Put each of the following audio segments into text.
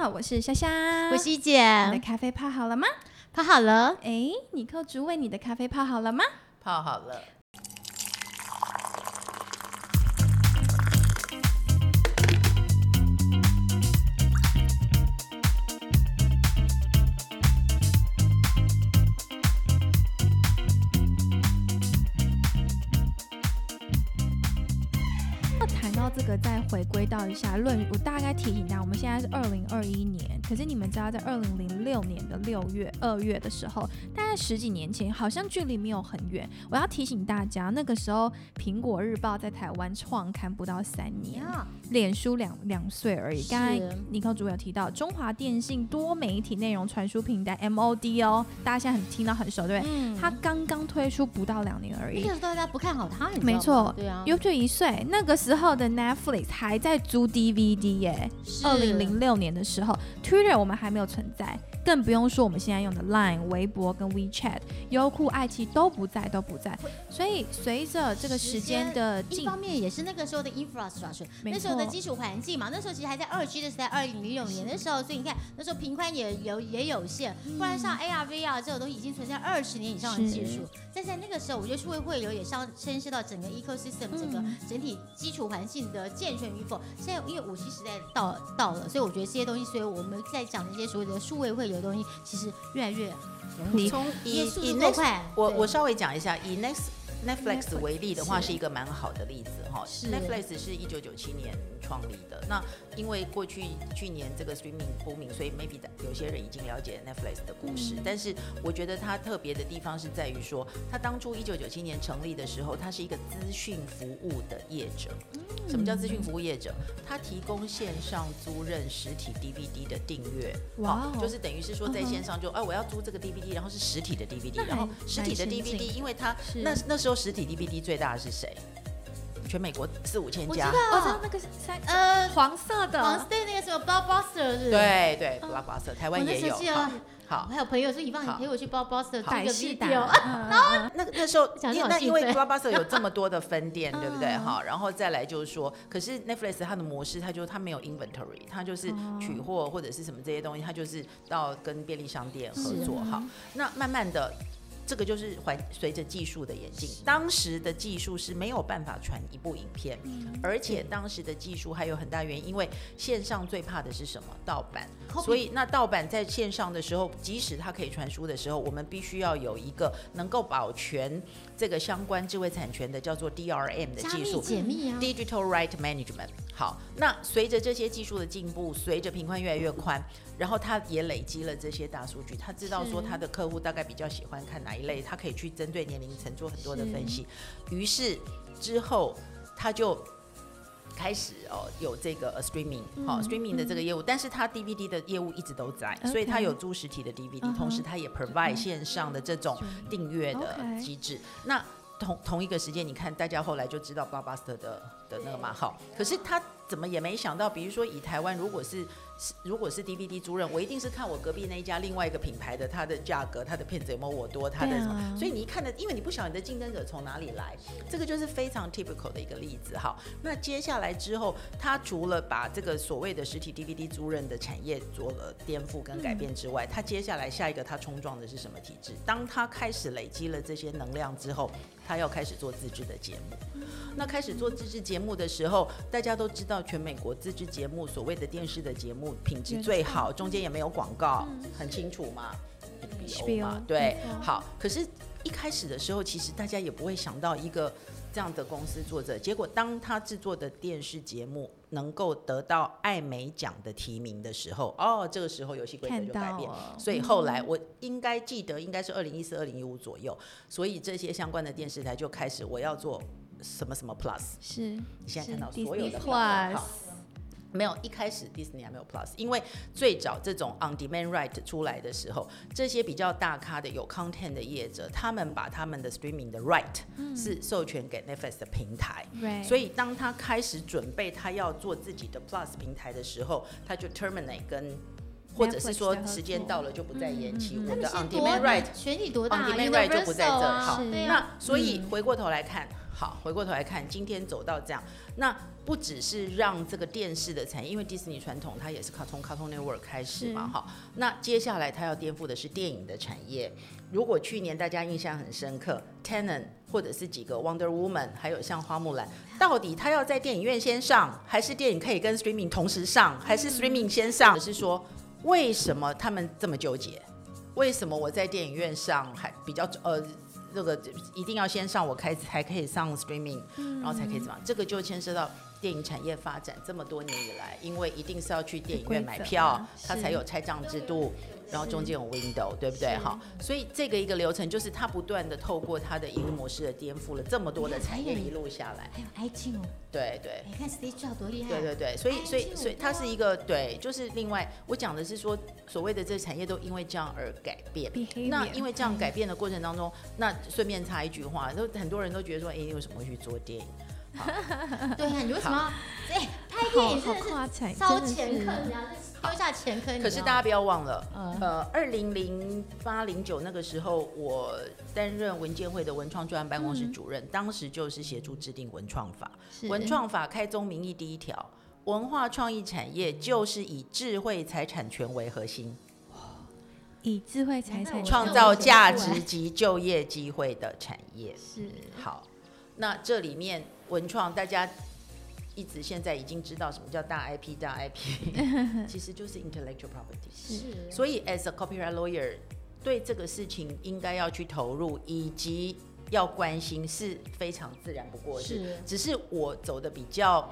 好，我是夏夏，我是一你的，咖啡泡好了吗？泡好了，哎，你扣竹为你的咖啡泡好了吗？泡好了。回归到一下论，我大概提醒大家，我们现在是二零二一年，可是你们知道，在二零零六年的六月、二月的时候，大概十几年前，好像距离没有很远。我要提醒大家，那个时候《苹果日报》在台湾创刊不到三年，脸书两两岁而已。刚才尼克主有提到中华电信多媒体内容传输平台 MOD 哦，大家现在很听到很熟，对不对？嗯它刚刚推出不到两年而已那个，时候大家不看好它，没错对啊，又就一岁。那个时候的 Netflix 还在租 DVD 耶，是二零零六年的时候虽然我们还没有存在，更不用说我们现在用的 Line、微博跟 WeChat、优酷、爱奇艺都不在，都不在。所以随着这个时间的进，一方面也是那个时候的 infrastructure，那时候的基础环境嘛，那时候其实还在二 G 的时代，二零零六年的时候，所以你看那时候频宽也有也有限，不然像 AR、VR 这种东西已经存在二十年以上的技术，但在那个时候，我觉得数位会流也上牵涉到整个 ecosystem 整个嗯整体基础环境的健全与否。现在因为五 G 时代到到了，所以我觉得这些东西，所以我们在讲的一些所谓的数位会流的东西，其实越来越你。从以以 Next，我我稍微讲一下，以 Next Netflix Netflix，为例的话，是是一个蛮好的例子哈。是 Netflix 是一九九七年创立的，那因为过去去年这个 streaming 不明，所以 maybe 有些人已经了解 Netflix 的故事。嗯但是我觉得它特别的地方是在于说，它当初一九九七年成立的时候，它是一个资讯服务的业者。什么叫资讯服务业者？它提供线上租赁实体 DVD 的订阅，哇就是等于是说在线上就，哎、我要租这个 DVD，然后是实体的 DVD，然后实体的 DVD，因为它是那那时候实体 DVD 最大的是谁？全美国四五千家。我知道，，我知道那个是三呃，黄色的，黄色那个什么 Blockbuster 是？对对，Blockbuster 台湾也有。好，我还有朋友说，以放你陪我去 Blockbuster 租百个事达，video，嗯嗯那那时候讲得好因那因为兴奋 Blockbuster 有这么多的分店，对不对？嗯。哈，然后再来就是说，可是 Netflix 它的模式，它就它没有 inventory，它就是哦。取货或者是什么这些东西，它就是到跟便利商店合作。好，那慢慢的。这个就是环随着技术的演进，当时的技术是没有办法传一部影片，而且当时的技术还有很大原因，因为线上最怕的是什么？盗版。所以那盗版在线上的时候，即使它可以传输的时候，我们必须要有一个能够保全这个相关智慧产权的叫做 DRM 的技术。解密啊，Digital Right Management。好，那随着这些技术的进步，随着频宽越来越宽，然后他也累积了这些大数据，他知道说他的客户大概比较喜欢看哪一类，他可以去针对年龄层做很多的分析。于是之后他就。开始哦，有这个呃 streaming 好、嗯 streaming 的这个业务，但是它 DVD 的业务一直都在所以它有租实体的 DVD，、同时它也 provide 线上的这种订阅的机制。那同同一个时间，你看大家后来就知道 Blockbuster 的的那个嘛，好，可是他怎么也没想到，比如说以台湾如果是是如果是 DVD 租赁，我一定是看我隔壁那一家另外一个品牌的它的价格，它的片子有没有我多，它的什么，啊所以你一看的，因为你不晓得你的竞争者从哪里来，这个就是非常 typical 的一个例子。好，那接下来之后，它除了把这个所谓的实体 DVD 租赁的产业做了颠覆跟改变之外，它接下来下一个它冲撞的是什么体制？当它开始累积了这些能量之后，它要开始做自制的节目。那开始做自制节目的时候，大家都知道，全美国自制节目所谓的电视的节目品质最好，中间也没有广告，很清楚嘛。HBO 嘛对，好。可是，一开始的时候，其实大家也不会想到一个这样的公司做着。结果，当他制作的电视节目能够得到艾美奖的提名的时候，哦，这个时候游戏规则就改变。到，所以后来我应该记得，应该是二零一四、二零一五左右，所以这些相关的电视台就开始我要做什么什么 Plus。是你现在看到所有的好没有，一开始 Disney 还没有 Plus，因为最早这种 on demand right 出来的时候，这些比较大咖的有 content 的业者，他们把他们的 streaming 的 right、是授权给 Netflix 的平台。对，所以当他开始准备他要做自己的 Plus 平台的时候，他就 terminate 跟或者是说时间到了就不再延期，我们 on 现在 demand right 选你多大 on 啊 demand right 就不在这好那所以嗯回过头来看，好，回过头来看，今天走到这样，那不只是让这个电视的产业，因为迪士尼传统它也是靠从 Cartoon Network 开始嘛，是哈。那接下来它要颠覆的是电影的产业。如果去年大家印象很深刻，Tenon 或者是几个 Wonder Woman，还有像花木兰，到底它要在电影院先上，还是电影可以跟 Streaming 同时上，还是 Streaming 先上？是说为什么他们这么纠结？为什么我在电影院上还比较呃？这个一定要先上，我开才可以上 streaming，然后才可以怎么样？这个就牵涉到电影产业发展这么多年以来，因为一定是要去电影院买票，它才有拆账制度，然后中间有 window，对不对？哈，所以这个一个流程就是它不断的透过它的营运模式的颠覆了这么多的产业一路下来，还有 iTunes 哦，对对。你看 Steve Jobs 多厉害，对对对，所以所以所以它是一个对，就是另外我讲的是说，所谓的这产业都因为这样而改变。那因为这样改变的过程当中，那顺便插一句话，都很多人都觉得说，哎，你为什么会去做电影？对呀，你为什么好好是烧真的是钱坑，然后丢下钱坑？可是大家不要忘了，嗯呃，二零零八零九那个时候，我担任文建会的文创专案办公室主任，当时就是协助制定文创法。文创法开宗明义第一条，文化创意产业就是以智慧财产权为核心。以智慧财产我创造价值及就业机会的产业。是好，那这里面文创大家一直现在已经知道什么叫大 IP 大 IP，其实就是 intellectual property。是，所以 as a copyright lawyer，对这个事情应该要去投入，以及要关心是非常自然不过的事。是只是我走的比较。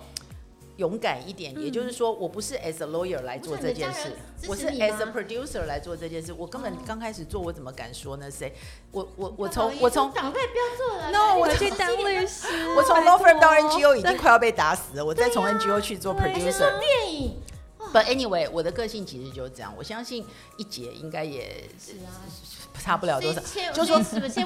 勇敢一点，也就是说，我不是 as a lawyer 来做这件事，我是 as a producer 来做这件事。我根本哦刚开始做，我怎么敢说呢？谁？我我我从我从赶快不要做了 No，我去赶紧当律师，我从拜 law firm 到 NGO 已经快要被打死了，我再从 NGO 去做 producer 说。电影 But anyway，我的个性其实就是这样。我相信一姐应该也是啊，差不了多少。就说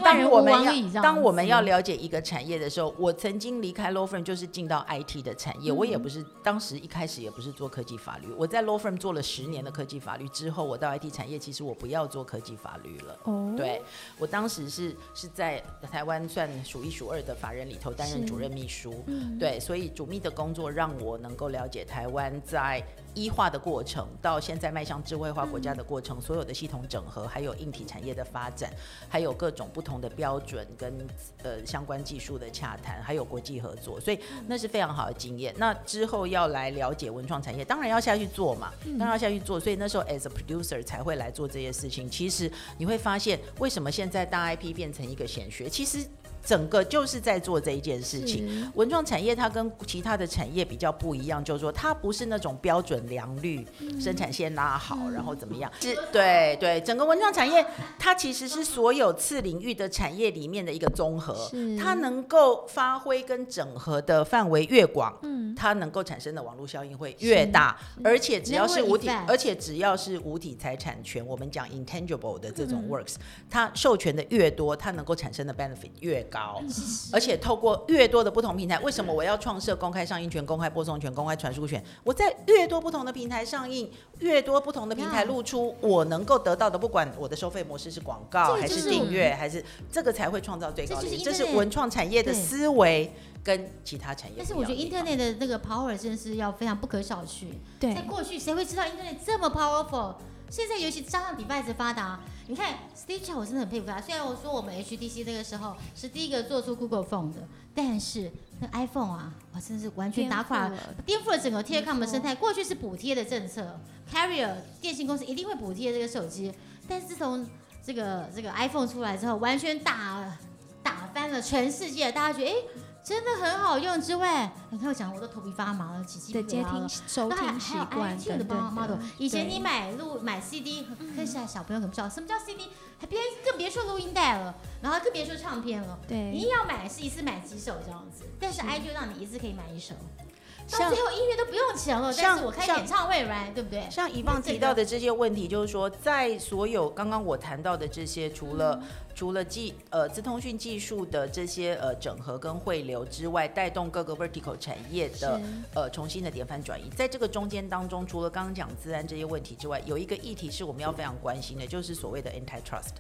当我们要当我们要了解一个产业的时候，我曾经离开 law firm 就是进到 IT 的产业。我也不是当时一开始也不是做科技法律，我在 law firm 做了十年的科技法律之后，我到 IT 产业，其实我不要做科技法律了。哦，对我当时是是在台湾算数一数二的法人里头担任主任秘书，嗯对，所以主秘的工作让我能够了解台湾在医化的过程，到现在迈向智慧化国家的过程，所有的系统整合，还有硬体产业的发展，还有各种不同的标准跟呃相关技术的洽谈，还有国际合作，所以那是非常好的经验。那之后要来了解文创产业，当然要下去做嘛，当然要下去做。所以那时候 as a producer 才会来做这些事情。其实你会发现，为什么现在大 IP 变成一个显学，其实整个就是在做这一件事情。文创产业它跟其他的产业比较不一样，就是说它不是那种标准良率，生产线拉好，然后怎么样？是，对对，整个文创产业它其实是所有次领域的产业里面的一个综合。是，它能够发挥跟整合的范围越广，嗯。它能够产生的网络效应会越大，而且只要是。无体而且只要是无体财产权，我们讲 intangible 的这嗯种 works，、它授权的越多，它能够产生的 benefit 越高。嗯而且透过越多的不同平台，为什么我要创设公开上映权、公开播送权、公开传输权？我在越多不同的平台上映，越多不同的平台露出，我能够得到的，不管我的收费模式是广告还是是订阅，还是这个才会创造最高这是利益。这是文创产业的思维跟其他产业但是我觉得。Internet 的那个 power 真的是要非常不可小觑。对在过去谁会知道 Internet 这么 powerful？现在尤其加上 device 发达，你看 Steve Jobs 我真的很佩服他。虽然我说我们 HTC 那个时候是第一个做出 Google Phone 的，但是那 iPhone 啊，哇，真的是完全打垮颠覆了颠覆了整个 Telecom 的生态。过去是补贴的政策，Carrier 电信公司一定会补贴这个手机，但是自从这个这个 iPhone 出来之后，完全打打翻了全世界，大家觉得哎。诶真的很好用之外，你看我讲我都头皮发麻了，起鸡皮疙瘩了听。收听习惯的等等 model，的以前你买录买 CD，可是现在小朋友可能不知道什么叫 CD，还别更别说录音带了，然后更别说唱片了。你对你要买是一次买几首这样子，但是是 iTunes 让你一次可以买一首。到最后音乐都不用钱了，但像是我开演唱会，right，对不对？像以往提到的这些问题，就是说，在所有刚刚我谈到的这些，除了、嗯除了技呃资通讯技术的这些呃整合跟汇流之外，带动各个 vertical 产业的呃重新的典范转移，在这个中间当中，除了刚刚讲自然这些问题之外，有一个议题是我们要非常关心的，就是所谓的 antitrust。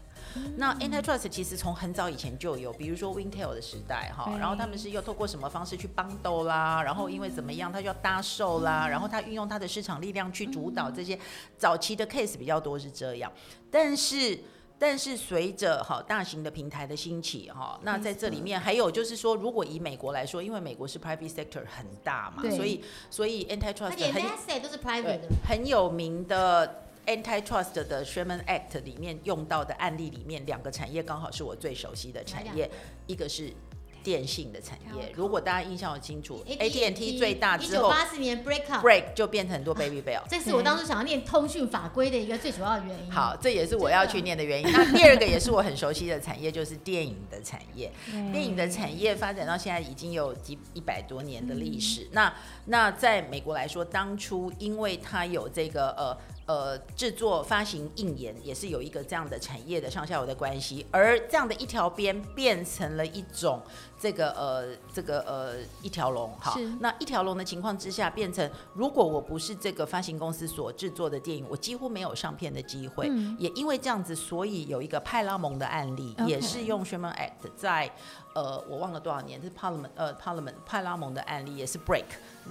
那 antitrust 其实从很早以前就有，比如说 Wintel 的时代哈，然后他们是又透过什么方式去帮斗啦，然后因为怎么样，他就要搭售啦，然后他运用他的市场力量去主导这些早期的 case 比较多是这样，但是。但是随着哈大型的平台的兴起哈，那在这里面还有就是说，如果以美国来说，因为美国是 private sector 很大嘛，所以所以它 antitrust 连很 asset 都是 private 的，很有名的 antitrust 的 Sherman Act 里面用到的案例里面，两个产业刚好是我最熟悉的产业，一个是电信的产业。如果大家印象有清楚 AT&T，AT&T 最大一之后九八四年 break up，break 就变成很多 baby bell。这是我当初想要念通讯法规的一个最主要的原因。好，这也是我要去念的原因。那第二个也是我很熟悉的产业，就是电影的产业。电影的产业发展到现在已经有几一百多年的历史。那那在美国来说，当初因为它有这个呃呃制作发行映演，也是有一个这样的产业的上下游的关系，而这样的一条边变成了一种这个呃这个呃一条龙。好，那一条龙的情况之下，变成如果我不是这个发行公司所制作的电影，我几乎没有上片的机会。嗯也因为这样子，所以有一个派拉蒙的案例也是用 Sherman Act 在呃我忘了多少年，是 Parliament 呃 Parliament 派拉蒙的案例，也是 break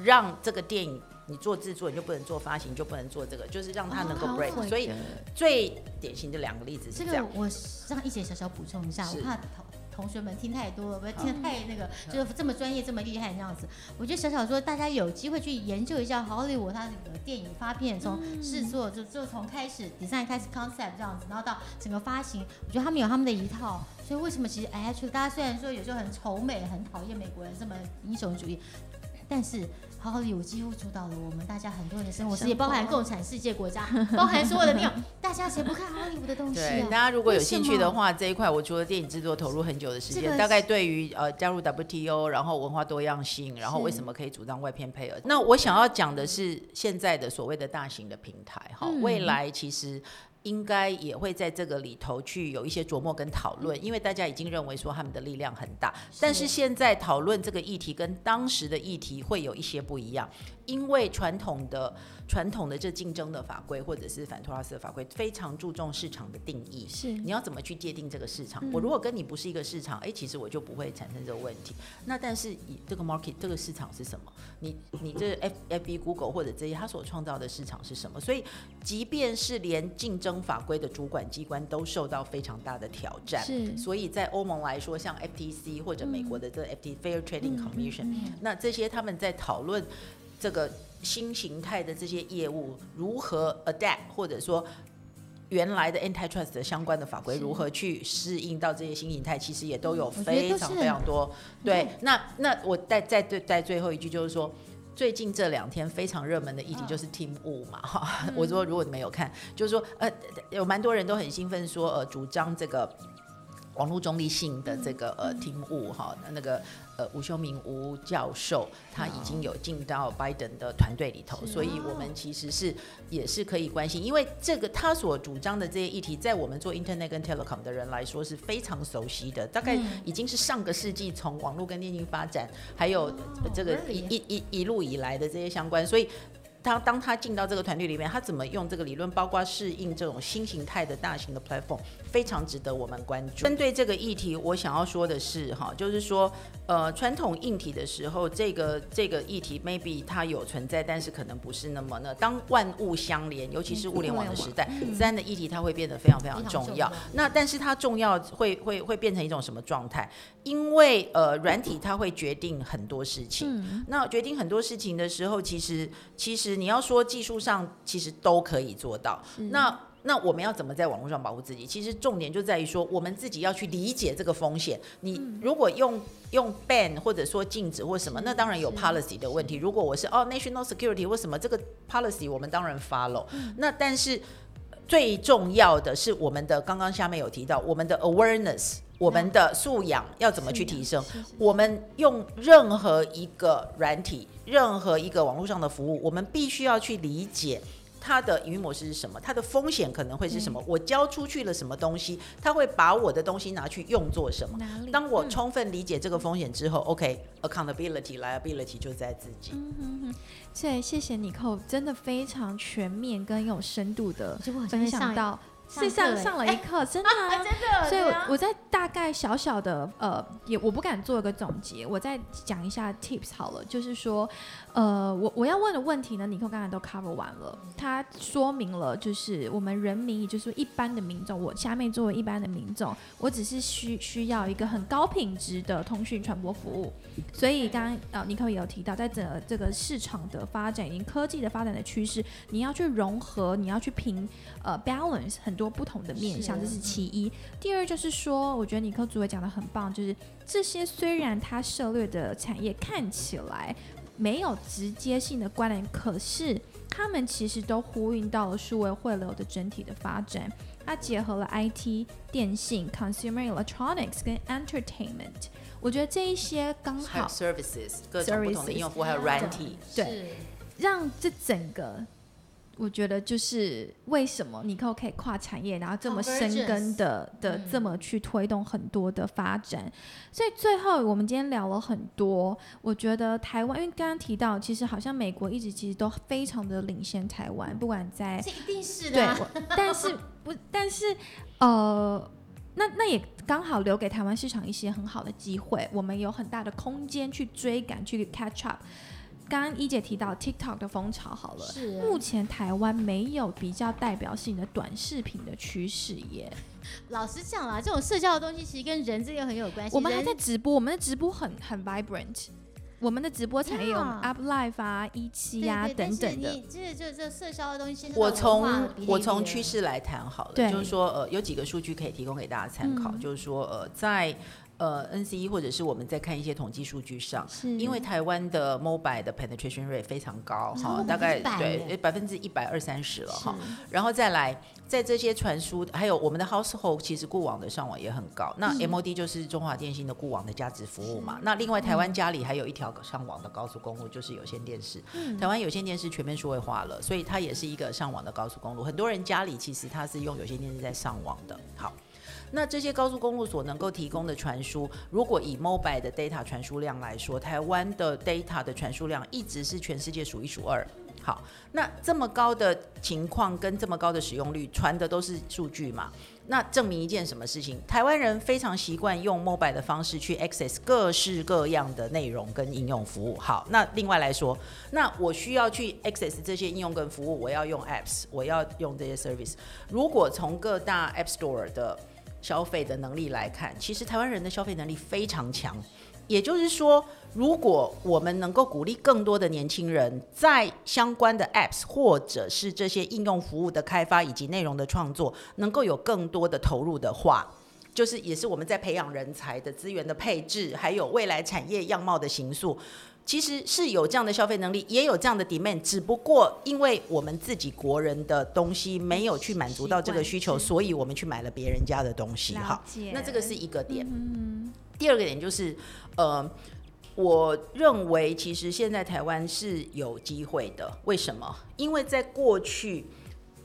让这个电影你做制作你就不能做发行，就不能做这个，就是让它能够哦 break、所以最典型的两个例子是这这个。我让一姐小小补充一下，我怕同同学们听太多了，不要听得太那个，就是这么专业、这么厉害这样子。我觉得小小说大家有机会去研究一下好莱坞它那个电影发片从制作就就从开始 design 开始 concept 这样子，然后到整个发行，我觉得他们有他们的一套。所以为什么其实哎，就大家虽然说有时候很仇美、很讨厌美国人这么英雄主义，但是好莱坞几乎主导了我们大家很多人的生活世界，包含共产世界国家，包含所有的那种，大家谁不看好莱坞的东西？大家如果有兴趣的话，这一块我除了电影制作投入很久的时间，这个大概对于呃加入 WTO，然后文化多样性，然后是为什么可以主张外片配额？那我想要讲的是现在的所谓的大型的平台，哈、嗯未来其实。应该也会在这个里头去有一些琢磨跟讨论，因为大家已经认为说他们的力量很大，但是现在讨论这个议题跟当时的议题会有一些不一样，因为传统的传统的这竞争的法规或者是反托拉斯的法规非常注重市场的定义，是你要怎么去界定这个市场？嗯我如果跟你不是一个市场，哎、其实我就不会产生这个问题。那但是以这个 market 这个市场是什么？你你这 F F B Google 或者这些它所创造的市场是什么？所以即便是连竞争法规的主管机关都受到非常大的挑战。是所以在欧盟来说，像 FTC 或者美国的这 FT Fair Trading 嗯 Commission，、嗯那这些他们在讨论这个新形态的这些业务如何 adapt，或者说原来的 antitrust 的相关的法规如何去适应到这些新形态，其实也都有非常非常多。对嗯，那那我再再再再最后一句就是说。最近这两天非常热门的议题嗯就是 Team 五嘛，哈、我说如果你们有看，就是说呃，有蛮多人都很兴奋说呃，主张这个网络中立性的这个呃 Team 五哈，那个呃吴修明吴教授他已经有进到拜登的团队里头，所以我们其实是也是可以关心，因为这个他所主张的这些议题，在我们做 Internet 跟 Telecom 的人来说是非常熟悉的，大概嗯已经是上个世纪从网络跟电信发展，还有哦这个一一一一路以来的这些相关，所以。他当他进到这个团队里面，他怎么用这个理论，包括适应这种新形态的大型的 platform，非常值得我们关注。针对这个议题，我想要说的是，哈，就是说，呃，传统硬体的时候，这个这个议题 maybe 它有存在，但是可能不是那么呢。当万物相连，尤其是物联网的时代，自然的议题它会变得非常非常非常重要重要。那但是它重要会会会变成一种什么状态？因为呃，软体它会决定很多事情。嗯那决定很多事情的时候，其实其实你要说技术上其实都可以做到。那那我们要怎么在网络上保护自己？其实重点就在于说，我们自己要去理解这个风险。你如果用用 ban 或者说禁止或什么，那当然有 policy 的问题。如果我是哦 national security 或什么这个 policy，我们当然 follow。那但是最重要的是我们的刚刚下面有提到我们的 awareness。我们的素养要怎么去提升？是是是我们用任何一个软体，任何一个网络上的服务，我们必须要去理解。它的营运模式是什么？它的风险可能会是什么？我交出去了什么东西？他会把我的东西拿去用作什么？哪里？当我嗯充分理解这个风险之后、o k accountability、liability 就在自己。对，谢谢你寇，真的非常全面跟有深度的分享到，上是上上了一课，真的啊、真的，所以我，我在大概小小的呃，也我不敢做一个总结，我再讲一下 tips 好了，就是说，呃，我我要问的问题呢，尼克刚才都 cover 完了，他说明了就是我们人民，也就是说一般的民众，我下面作为一般的民众，我只是需需要一个很高品质的通讯传播服务，所以刚刚呃尼克也有提到，在整个这个市场的发展，以及科技的发展的趋势，你要去融合，你要去平呃 balance 很多不同的面向，是这是其一。第二就是说，我觉得尼克主委讲的很棒，就是这些虽然它涉略的产业看起来没有直接性的关联，可是他们其实都呼应到了数位汇流的整体的发展。它结合了 IT、电信、consumer electronics 跟 entertainment，我觉得这一些刚好 services 各种不同的应用服务，还有软体。对让这整个，我觉得就是为什么尼克可以跨产业，然后这么深耕的的嗯这么去推动很多的发展。所以最后我们今天聊了很多，我觉得台湾，因为刚刚提到，其实好像美国一直其实都非常的领先台湾，不管在这一定是对的啊，，我但是不，但是呃。那那也刚好留给台湾市场一些很好的机会，我们有很大的空间去追赶，去 catch up。刚刚一姐提到 TikTok 的风潮，好了，是啊目前台湾没有比较代表性的短视频的趋势耶。老实讲啦，这种社交的东西其实跟人这个很有关系。我们还在直播，我们的直播很很 vibrant，我们的直播产业有 Up Live 啊、一期呀对对等等的。你这这这社交的东西，我从我从比趋势来谈好了，对就是说呃有几个数据可以提供给大家参考，嗯就是说呃在呃 NCE 或者是我们在看一些统计数据上。是因为台湾的 mobile 的 penetration rate 非常高哈，大概对耶百分之一百二三十了哈，是然后再来，在这些传输，还有我们的 household 其实固网的上网也很高。那 MOD 就是中华电信的固网的价值服务嘛。那另外台湾家里还有一条上网的高速公路，就是有线电视。台湾有线电视全面数位化了，所以它也是一个上网的高速公路。很多人家里其实它是用有线电视在上网的。好。那这些高速公路所能够提供的传输，如果以 mobile 的 data 传输量来说，台湾的 data 的传输量一直是全世界数一数二。好，那这么高的情况跟这么高的使用率，传的都是数据嘛？那证明一件什么事情？台湾人非常习惯用 mobile 的方式去 access 各式各样的内容跟应用服务。好，那另外来说，那我需要去 access 这些应用跟服务，我要用 apps，我要用这些 service。如果从各大 app store 的消费的能力来看，其实台湾人的消费能力非常强。也就是说，如果我们能够鼓励更多的年轻人在相关的 apps 或者是这些应用服务的开发以及内容的创作，能够有更多的投入的话，就是也是我们在培养人才的资源的配置，还有未来产业样貌的形塑。其实是有这样的消费能力，也有这样的 demand，只不过因为我们自己国人的东西没有去满足到这个需求，所以我们去买了别人家的东西。了好，解那这个是一个点。嗯第二个点就是，呃，我认为其实现在台湾是有机会的。为什么？因为在过去。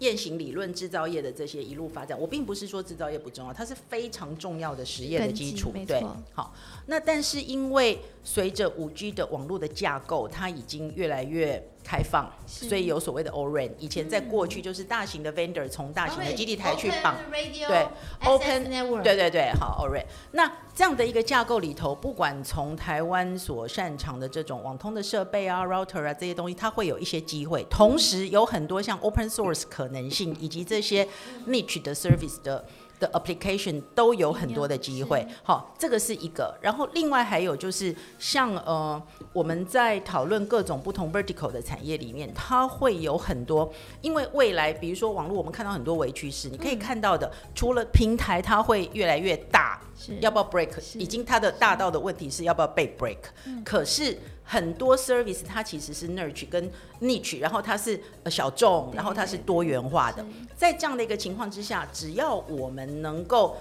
雁行理论制造业的这些一路发展，我并不是说制造业不重要，它是非常重要的实业的基基础。对，好，那但是因为随着五 G 的网络的架构，它已经越来越开放，所以有所谓的 O-RAN。以前在过去就是大型的 vendor 从大型的基地台去绑，对对 Open- Network，对对对，好 ORAN 那这样的一个架构里头，不管从台湾所擅长的这种网通的设备啊、router 啊这些东西，它会有一些机会。同时，有很多像 open source 可能性以及这些 niche 的 service 的。的 application 都有很多的机会，好，这个是一个。然后另外还有就是像呃我们在讨论各种不同 vertical 的产业里面，它会有很多，因为未来比如说网络，我们看到很多微趋势，你可以看到的，除了平台它会越来越大，是要不要 break？已经它的大到的问题是要不要被 break？、可是很多 service 它其实是 niche 跟 niche，然后它是呃小众，然后它是多元化的。在这样的一个情况之下，只要我们能够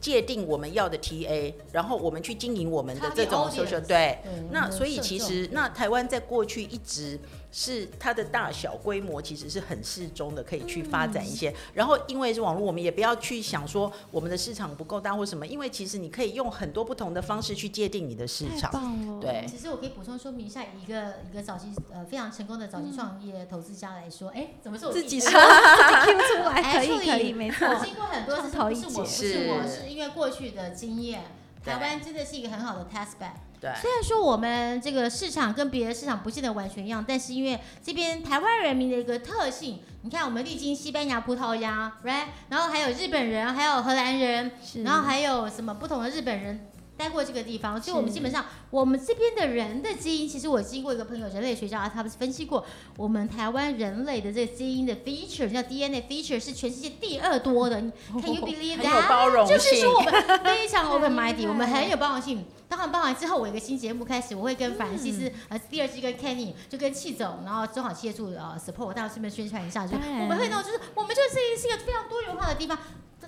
界定我们要的 TA，然后我们去经营我们的这种 social 对。对那所以其实那台湾在过去一直是它的大小规模其实是很适中的，可以去发展一些。然后因为是网络，我们也不要去想说我们的市场不够大或什么，因为其实你可以用很多不同的方式去界定你的市场。棒了，对其实我可以补充说明一下，一个一个早期呃非常成功的早期创业投资家来说，哎、怎么是我自己说说自己 Q 出来，可以可以，没错，我经过很多次，不是我，不是我，是是因为过去的经验，台湾真的是一个很好的 test bed。对，虽然说我们这个市场跟别的市场不见得完全一样，但是因为这边台湾人民的一个特性，你看我们历经西班牙、葡萄牙，right，然后还有日本人，还有荷兰人，然后还有什么不同的日本人待过这个地方，所以我们基本上我们这边的人的基因，其实我经过一个朋友人类学家，他们分析过我们台湾人类的这个基因的 feature 叫 DNA feature 是全世界第二多的，Can you believe that？包容就是说我们非常 open minded，我们很有包容性。当然，包完之后，我有一个新节目开始，我会跟法兰西斯、呃第二季跟 Kenny 就跟戚总，然后正好借助呃 support，我当然顺便宣传一下，就是我们会那种就是我们就是是一个非常多元化的地方。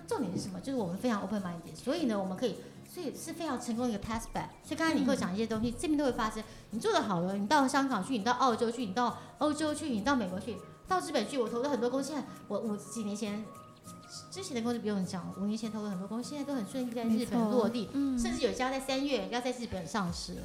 重点是什么？就是我们非常 open minded，所以呢，我们可以，所以是非常成功的一个 test bed。所以刚才你跟我讲一些东西，这边都会发生。你做的好了，你到香港去，你到澳洲去，你到欧洲去，你到美国去，到日本去，我投了很多公司。我我几年前之前的公司不用讲，五年前投了很多公司，现在都很顺利在日本落地，嗯，甚至有一家在三月要在日本上市了。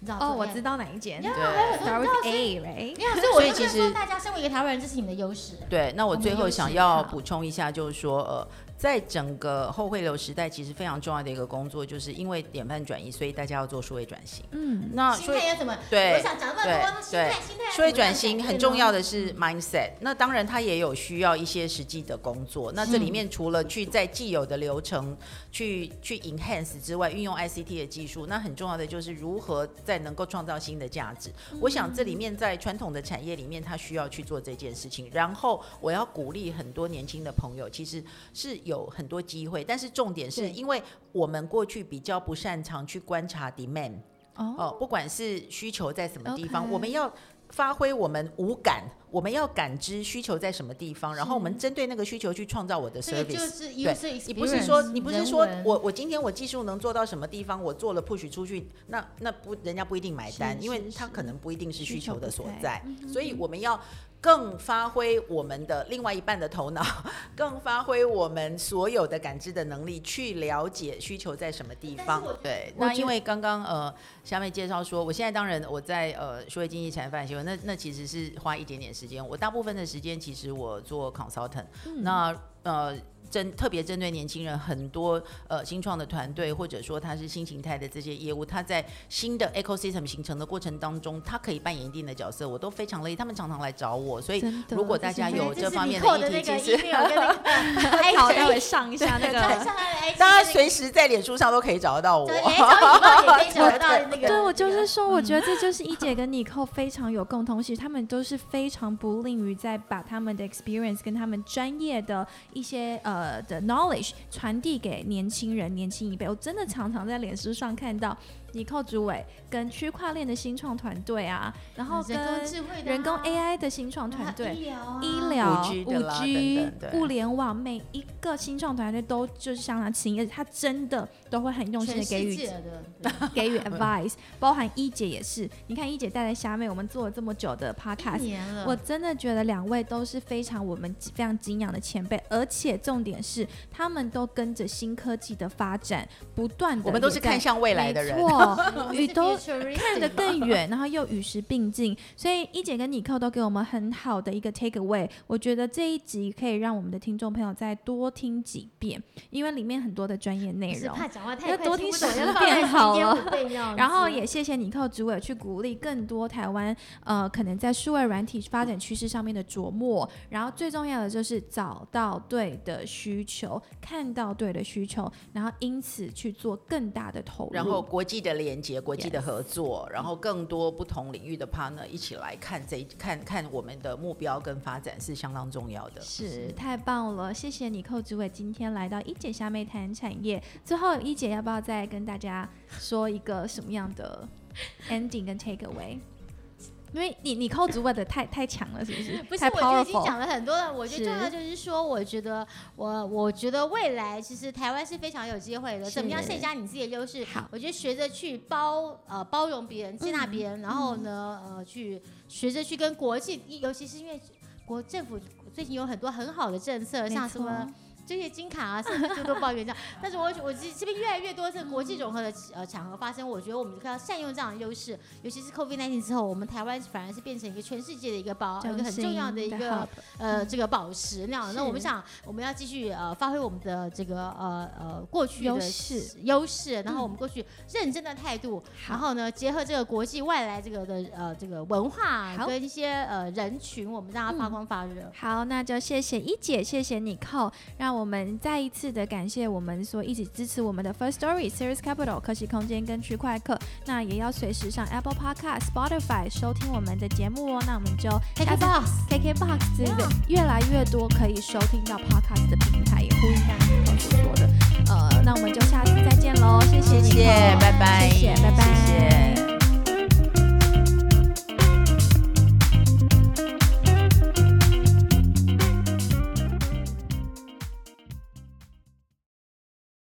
你知道？哦，我知。道哪一间呀，对还有很多 Start 你知 with 道，所以其实说大家身为一个台湾人，这是你们的优势。对，那我最后想要补充一下，就是说，呃，在整个后汇流时代，其实非常重要的一个工作，就是因为典范转移，所以大家要做数位转型。嗯，那所以态要怎么？对我想讲那么多，那心态，对心态数位转型很重要的是 mindset，那当然它也有需要一些实际的工作。那这里面除了去在既有的流程去去 enhance 之外，运用 ICT 的技术，那很重要的就是如何在能够创造新的价值。我想这里面在传统的产业里面，它需要去做这件事情。然后我要鼓励很多年轻的朋友，其实是有很多机会，但是重点是因为我们过去比较不擅长去观察 demand。哦，哦，不管是需求在什么地方我们要发挥我们五感，我们要感知需求在什么地方，然后我们针对那个需求去创造我的 service。是对你不是说你不是说我我今天我技术能做到什么地方，我做了 push 出去，那那不人家不一定买单，因为他可能不一定是需求的所在，所以我们要。更发挥我们的另外一半的头脑，更发挥我们所有的感知的能力，去了解需求在什么地方。对，那因为刚刚呃，下面介绍说，我现在当然我在呃社会经济产业发展协会，那那其实是花一点点时间。我大部分的时间其实我做 consultant，、那呃。针特别针对年轻人，很多呃新创的团队，或者说它是新形态的这些业务，它在新的 ecosystem 形成的过程当中，它可以扮演一定的角色，我都非常乐意。他们常常来找我，所以如果大家有这方面的议题，那个其 实好，待会上一下那个。大家随时在脸书上都可以找得到我。对，我就是说，我觉得这就是一姐跟你扣非常有共同性，他们都是非常不吝于在把他们的 experience 跟他们专业的一些呃的 knowledge 传递给年轻人、年轻一辈。我真的常常在脸书上看到尼寇主委跟区块链的新创团队啊，然后人工跟智慧的啊人工 AI 的新创团队。医疗啊医疗、5G 的啦 5G 等等对物联网，每一个新创团队都就是相当亲，而且他真的都会很用心的给予的，给予 advice，包含一姐也是。你看一姐带来虾妹，我们做了这么久的 podcast，我真的觉得两位都是非常我们非常敬仰的前辈，而且重点是他们都跟着新科技的发展，不断的我们都是看向未来的人。看得更远，然后又与时并进。所以一姐跟你寇都给我们很好的一个 take away。我觉得这一集可以让我们的听众朋友再多听几遍，因为里面很多的专业内容。怕讲话太快，要多听十遍好了10.5倍这样子然后也谢谢你寇主委去鼓励更多台湾呃可能在数位软体发展趋势上面的琢磨，然后最重要的就是找到对的需求，看到对的需求，然后因此去做更大的投入。然后国际的连接、国际的合作，然后更多不同领域的 partner 一起来看这一看看我们的目标跟发展是相当重要的。是太棒了，谢谢你寇主委今天来到一姐虾妹谈产业。最后一姐要不要再跟大家说一个什么样的 ending 跟 take away？因为你你扣主管的太太强了，是不是？不是，太我就已经讲了很多了。我觉得重要就是说，我觉得我我觉得未来其实台湾是非常有机会的。怎么样增加你自己的优势？好我觉得学着去包呃包容别人、接纳嗯别人，然后呢呃去学着去跟国际，尤其是因为国政府最近有很多很好的政策，像什么错。这些金卡啊，甚至就都抱怨这样。但是我我这这边越来越多这个国际融合的呃场合发生，我觉得我们就要善用这样的优势，尤其是 COVID-19 之后，我们台湾反而是变成一个全世界的一个宝，一个很重要的一个呃这个宝石那样。那我们想，我们要继续呃发挥我们的这个呃呃过去的优势。优势，然后嗯我们过去认真的态度，然后呢结合这个国际外来这个的呃这个文化好。跟一些呃人群，我们让它发嗯。光发热。好，那就谢谢一姐，谢谢你扣，让我我们再一次的感谢我们说一起支持我们的 First Story Series Capital 科技空间跟区块客，那也要随时上 Apple Podcast、Spotify 收听我们的节目哦。那我们就 KK Box、KK Box 这越来越多可以收听到 Podcast 的平台，也呼应刚刚所说的。呃，那我们就下次再见喽，谢谢你，谢谢，拜拜，谢谢，拜拜。